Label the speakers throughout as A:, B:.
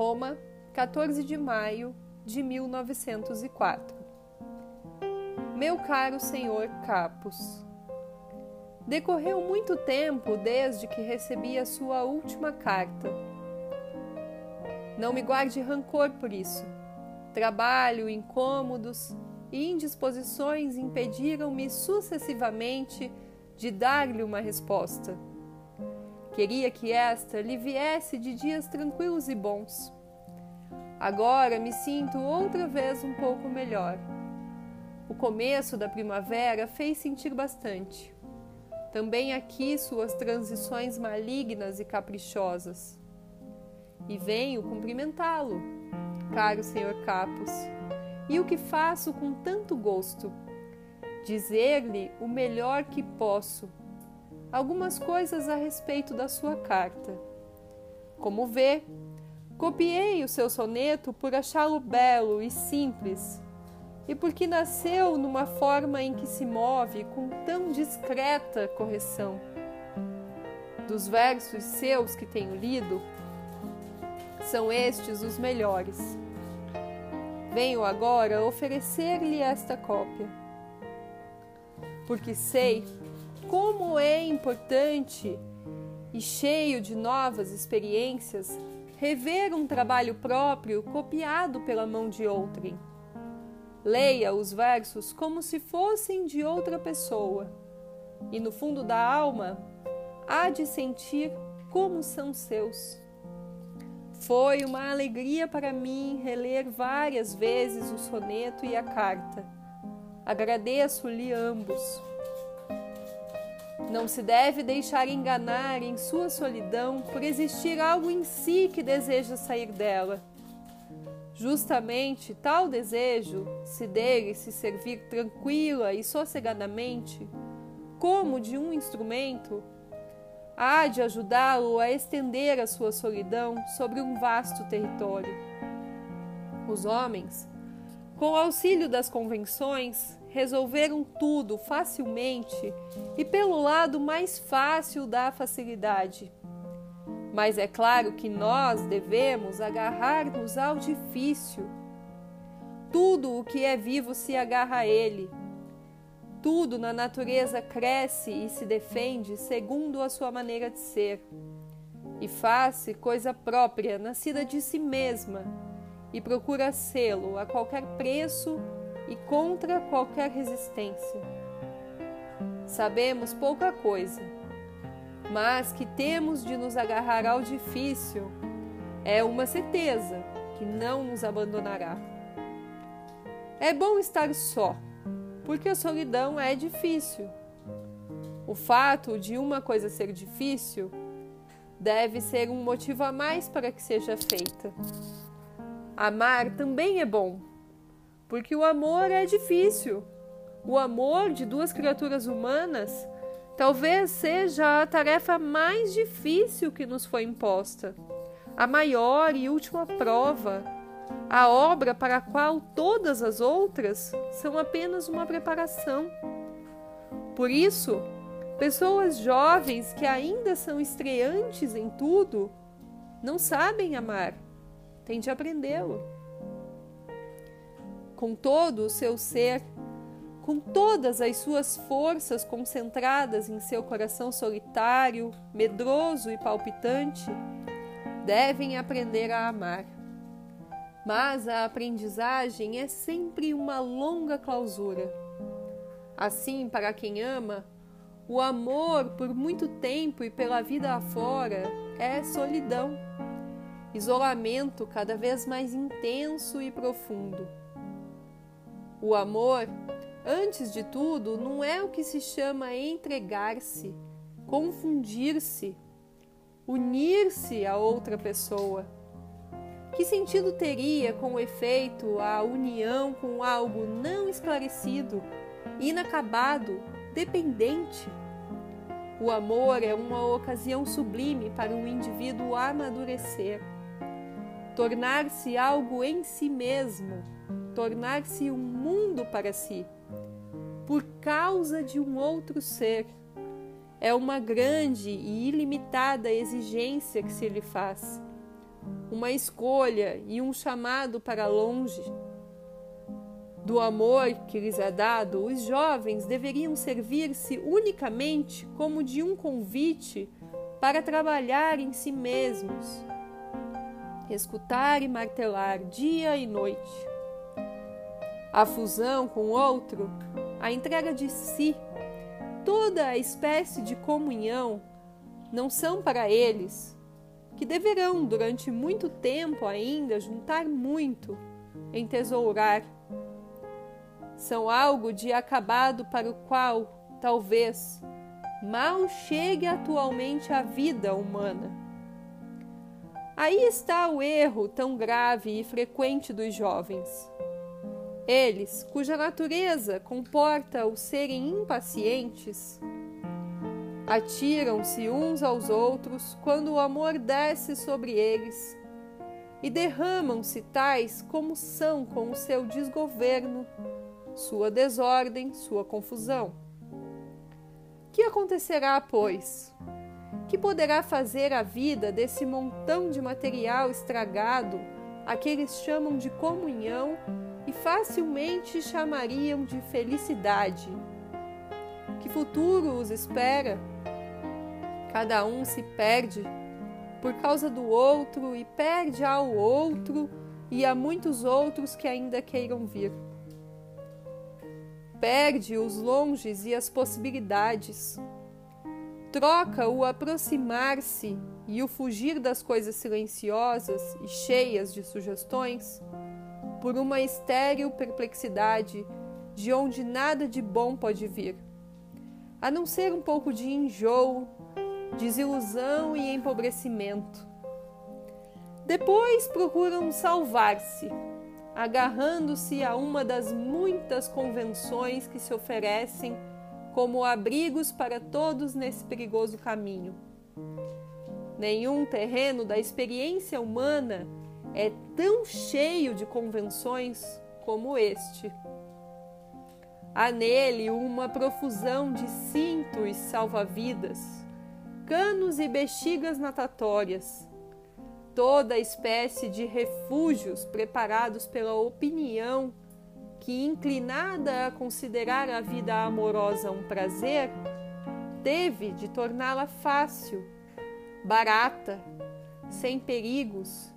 A: Roma, 14 de maio de 1904. Meu caro senhor Capus, decorreu muito tempo desde que recebi a sua última carta. Não me guarde rancor por isso. Trabalho, incômodos e indisposições impediram-me sucessivamente de dar-lhe uma resposta. Queria que esta lhe viesse de dias tranquilos e bons. Agora me sinto outra vez um pouco melhor. O começo da primavera fez sentir bastante. Também aqui suas transições malignas e caprichosas. E venho cumprimentá-lo, caro senhor Capos. E o que faço com tanto gosto? Dizer-lhe o melhor que posso algumas coisas a respeito da sua carta. Como vê, copiei o seu soneto por achá-lo belo e simples, e porque nasceu numa forma em que se move com tão discreta correção. Dos versos seus que tenho lido, são estes os melhores. Venho agora oferecer-lhe esta cópia, porque sei como é importante e cheio de novas experiências rever um trabalho próprio copiado pela mão de outrem. Leia os versos como se fossem de outra pessoa, e no fundo da alma há de sentir como são seus. Foi uma alegria para mim reler várias vezes o soneto e a carta. Agradeço-lhe ambos. Não se deve deixar enganar em sua solidão por existir algo em si que deseja sair dela. Justamente tal desejo, se dele se servir tranquila e sossegadamente, como de um instrumento, há de ajudá-lo a estender a sua solidão sobre um vasto território. Os homens, com auxílio das convenções, resolveram tudo facilmente e pelo lado mais fácil da facilidade. Mas é claro que nós devemos agarrar-nos ao difícil. Tudo o que é vivo se agarra a ele. Tudo na natureza cresce e se defende segundo a sua maneira de ser. E faz-se coisa própria, nascida de si mesma, e procura sê-lo a qualquer preço e contra qualquer resistência. Sabemos pouca coisa, mas que temos de nos agarrar ao difícil é uma certeza que não nos abandonará. É bom estar só, porque a solidão é difícil. O fato de uma coisa ser difícil deve ser um motivo a mais para que seja feita. Amar também é bom, porque o amor é difícil. O amor de duas criaturas humanas talvez seja a tarefa mais difícil que nos foi imposta, a maior e última prova, a obra para a qual todas as outras são apenas uma preparação. Por isso, pessoas jovens que ainda são estreantes em tudo não sabem amar, têm de aprendê-lo com todo o seu ser, com todas as suas forças concentradas em seu coração solitário, medroso e palpitante, devem aprender a amar. Mas a aprendizagem é sempre uma longa clausura. Assim, para quem ama, o amor por muito tempo e pela vida afora é solidão, isolamento cada vez mais intenso e profundo. O amor, antes de tudo, não é o que se chama entregar-se, confundir-se, unir-se a outra pessoa. Que sentido teria, com efeito, a união com algo não esclarecido, inacabado, dependente? O amor é uma ocasião sublime para o indivíduo amadurecer, tornar-se algo em si mesmo tornar-se um mundo para si, por causa de um outro ser. É uma grande e ilimitada exigência que se lhe faz, uma escolha e um chamado para longe do amor que lhes é dado, os jovens deveriam servir-se unicamente como de um convite para trabalhar em si mesmos, escutar e martelar dia e noite. A fusão com o outro, a entrega de si, toda a espécie de comunhão não são para eles, que deverão durante muito tempo ainda juntar muito, entesourar são algo de acabado para o qual, talvez, mal chegue atualmente a vida humana. Aí está o erro tão grave e frequente dos jovens. Eles, cuja natureza comporta o serem impacientes, atiram-se uns aos outros quando o amor desce sobre eles e derramam-se tais como são com o seu desgoverno sua desordem, sua confusão. Que acontecerá, pois? Que poderá fazer a vida desse montão de material estragado a que eles chamam de comunhão e facilmente chamariam de felicidade? Que futuro os espera? Cada um se perde por causa do outro e perde ao outro e a muitos outros que ainda queiram vir perde os longes e as possibilidades. Troca o aproximar-se e o fugir das coisas silenciosas e cheias de sugestões por uma estéril perplexidade de onde nada de bom pode vir, a não ser um pouco de enjoo, desilusão e empobrecimento. Depois procuram salvar-se agarrando-se a uma das muitas convenções que se oferecem como abrigos para todos nesse perigoso caminho. Nenhum terreno da experiência humana é tão cheio de convenções como este. Há nele uma profusão de cintos salva-vidas, canos e bexigas natatórias toda espécie de refúgios preparados pela opinião que, inclinada a considerar a vida amorosa um prazer, teve de torná-la fácil, barata, sem perigos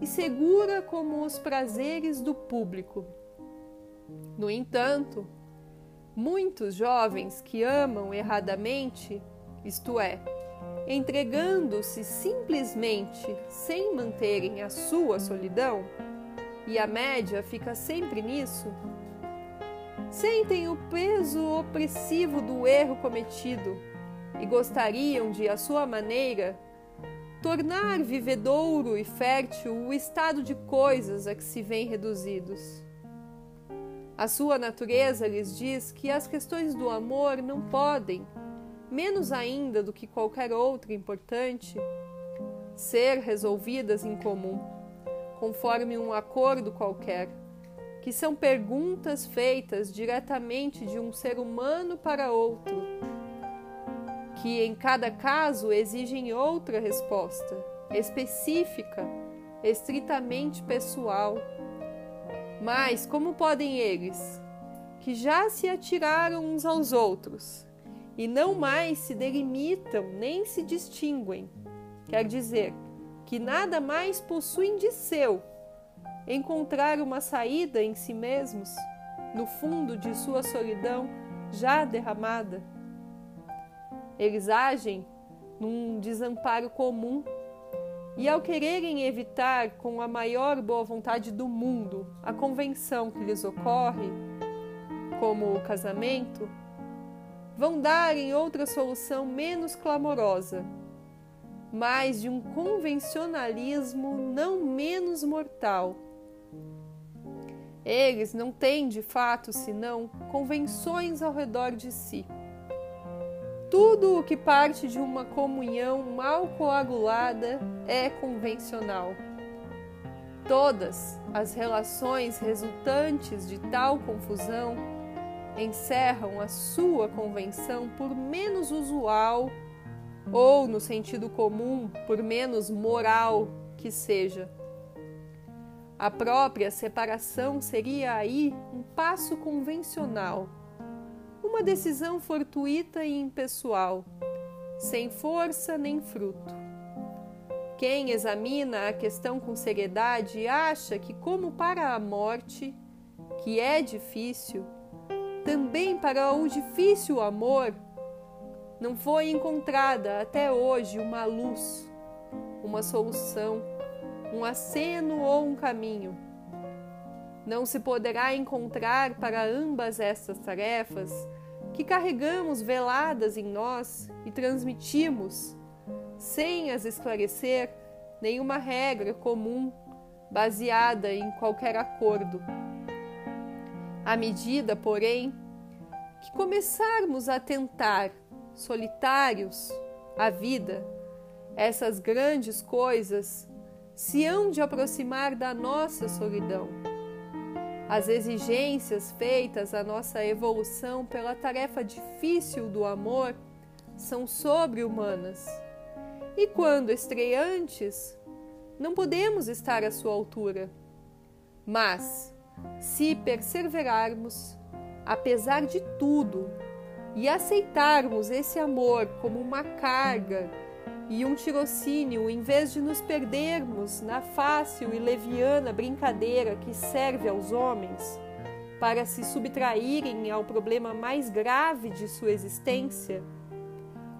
A: e segura como os prazeres do público. No entanto, muitos jovens que amam erradamente, isto é, entregando-se simplesmente sem manterem a sua solidão, e a média fica sempre nisso, sentem o peso opressivo do erro cometido e gostariam de, à sua maneira, tornar vivedouro e fértil o estado de coisas a que se vêem reduzidos. A sua natureza lhes diz que as questões do amor não podem, menos ainda do que qualquer outra importante, ser resolvidas em comum, conforme um acordo qualquer, que são perguntas feitas diretamente de um ser humano para outro, que em cada caso exigem outra resposta, específica, estritamente pessoal. Mas como podem eles, que já se atiraram uns aos outros, e não mais se delimitam nem se distinguem. Quer dizer, que nada mais possuem de seu. Encontrar uma saída em si mesmos, no fundo de sua solidão já derramada. Eles agem num desamparo comum e, ao quererem evitar com a maior boa vontade do mundo a convenção que lhes ocorre, como o casamento, vão dar em outra solução menos clamorosa, mas de um convencionalismo não menos mortal. Eles não têm de fato senão convenções ao redor de si. Tudo o que parte de uma comunhão mal coagulada é convencional. Todas as relações resultantes de tal confusão encerram a sua convenção por menos usual ou, no sentido comum, por menos moral que seja. A própria separação seria aí um passo convencional, uma decisão fortuita e impessoal, sem força nem fruto. Quem examina a questão com seriedade acha que, como para a morte, que é difícil, também para o difícil amor, não foi encontrada até hoje uma luz, uma solução, um aceno ou um caminho. Não se poderá encontrar para ambas estas tarefas que carregamos veladas em nós e transmitimos, sem as esclarecer, nenhuma regra comum baseada em qualquer acordo. À medida, porém, que começarmos a tentar, solitários, a vida, essas grandes coisas se hão de aproximar da nossa solidão. As exigências feitas à nossa evolução pela tarefa difícil do amor são sobre-humanas. E quando estreantes, não podemos estar à sua altura. Mas, se perseverarmos, apesar de tudo, e aceitarmos esse amor como uma carga e um tirocínio em vez de nos perdermos na fácil e leviana brincadeira que serve aos homens para se subtraírem ao problema mais grave de sua existência,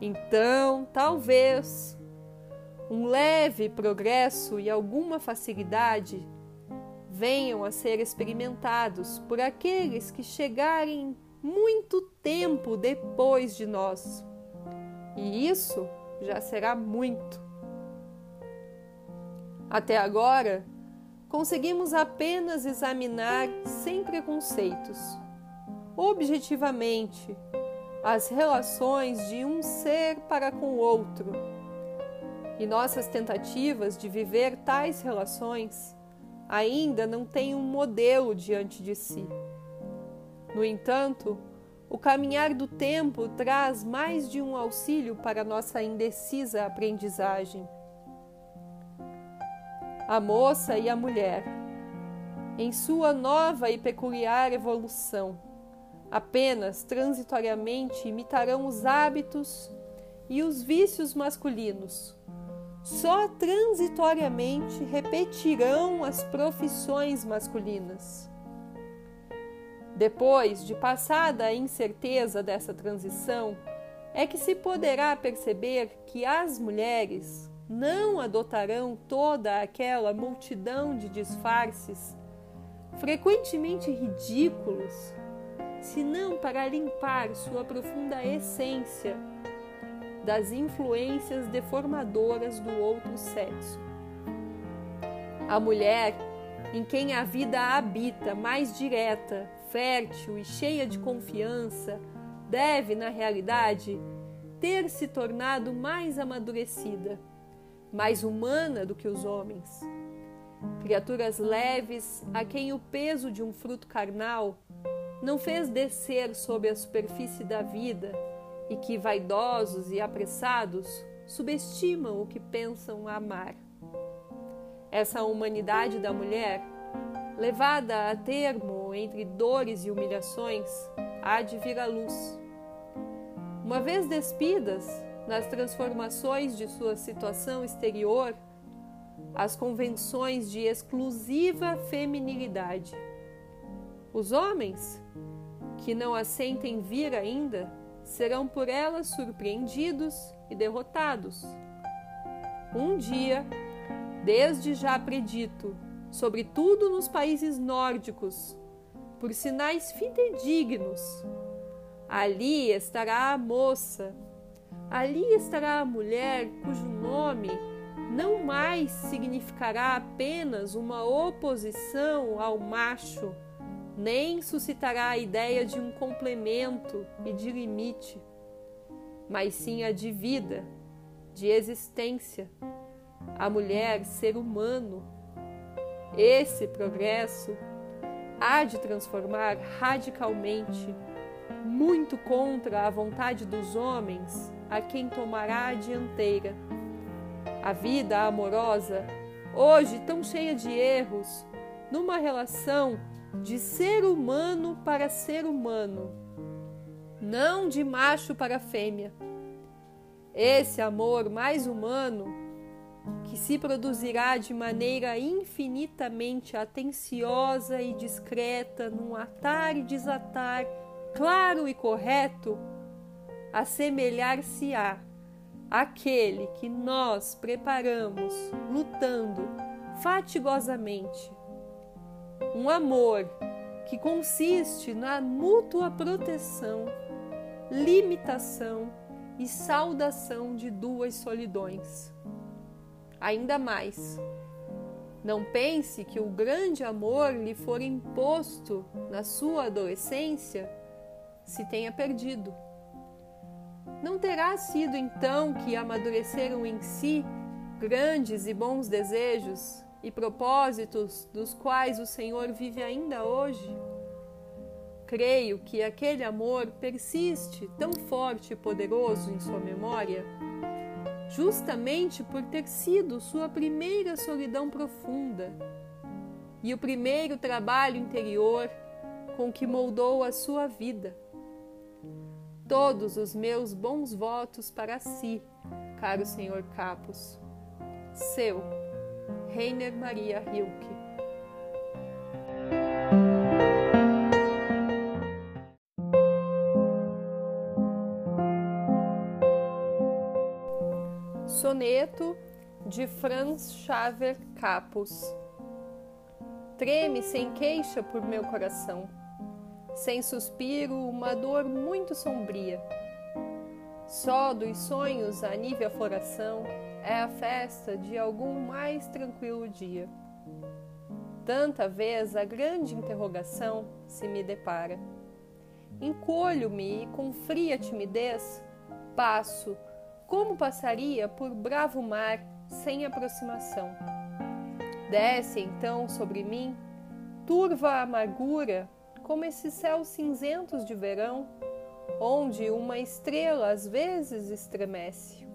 A: então talvez um leve progresso e alguma facilidade venham a ser experimentados por aqueles que chegarem muito tempo depois de nós. E isso já será muito. Até agora, conseguimos apenas examinar sem preconceitos, objetivamente, as relações de um ser para com o outro. E nossas tentativas de viver tais relações ainda não têm um modelo diante de si. No entanto, o caminhar do tempo traz mais de um auxílio para nossa indecisa aprendizagem. A moça e a mulher, em sua nova e peculiar evolução, apenas transitoriamente imitarão os hábitos e os vícios masculinos. Só transitoriamente repetirão as profissões masculinas. Depois de passada a incerteza dessa transição, é que se poderá perceber que as mulheres não adotarão toda aquela multidão de disfarces, frequentemente ridículos, senão para limpar sua profunda essência das influências deformadoras do outro sexo. A mulher em quem a vida habita mais direta, fértil e cheia de confiança, deve, na realidade, ter se tornado mais amadurecida, mais humana do que os homens. Criaturas leves a quem o peso de um fruto carnal não fez descer sob a superfície da vida e que, vaidosos e apressados, subestimam o que pensam amar. Essa humanidade da mulher levada a termo entre dores e humilhações, há de vir à luz. Uma vez despidas nas transformações de sua situação exterior, as convenções de exclusiva feminilidade. Os homens, que não a sentem vir ainda, serão por elas surpreendidos e derrotados. Um dia, desde já predito, sobretudo nos países nórdicos, por sinais fidedignos. Ali estará a moça, ali estará a mulher cujo nome não mais significará apenas uma oposição ao macho, nem suscitará a ideia de um complemento e de limite, mas sim a de vida, de existência. A mulher, ser humano, esse progresso há de transformar radicalmente, muito contra a vontade dos homens, a quem tomará a dianteira. A vida amorosa hoje tão cheia de erros, numa relação de ser humano para ser humano, não de macho para fêmea. Esse amor mais humano, que se produzirá de maneira infinitamente atenciosa e discreta, num atar e desatar claro e correto, assemelhar-se-á aquele que nós preparamos lutando fatigosamente. Um amor que consiste na mútua proteção, limitação e saudação de duas solidões. Ainda mais, não pense que o grande amor lhe for imposto na sua adolescência se tenha perdido. Não terá sido então que amadureceram em si grandes e bons desejos e propósitos dos quais o Senhor vive ainda hoje? Creio que aquele amor persiste tão forte e poderoso em sua memória, justamente por ter sido sua primeira solidão profunda e o primeiro trabalho interior com que moldou a sua vida todos os meus bons votos para si, caro senhor Capos. Seu, Reiner Maria Rilke. Soneto de Franz Xaver Capos. Treme sem queixa por meu coração sem suspiro, uma dor muito sombria. Só dos sonhos a nível floração é a festa de algum mais tranquilo dia. Tanta vez a grande interrogação se me depara. Encolho-me e com fria timidez passo, como passaria por bravo mar sem aproximação. Desce então sobre mim turva amargura como esses céus cinzentos de verão, onde uma estrela às vezes estremece.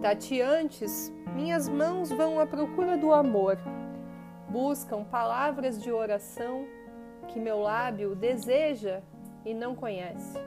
A: Tateantes, minhas mãos vão à procura do amor, buscam palavras de oração que meu lábio deseja e não conhece.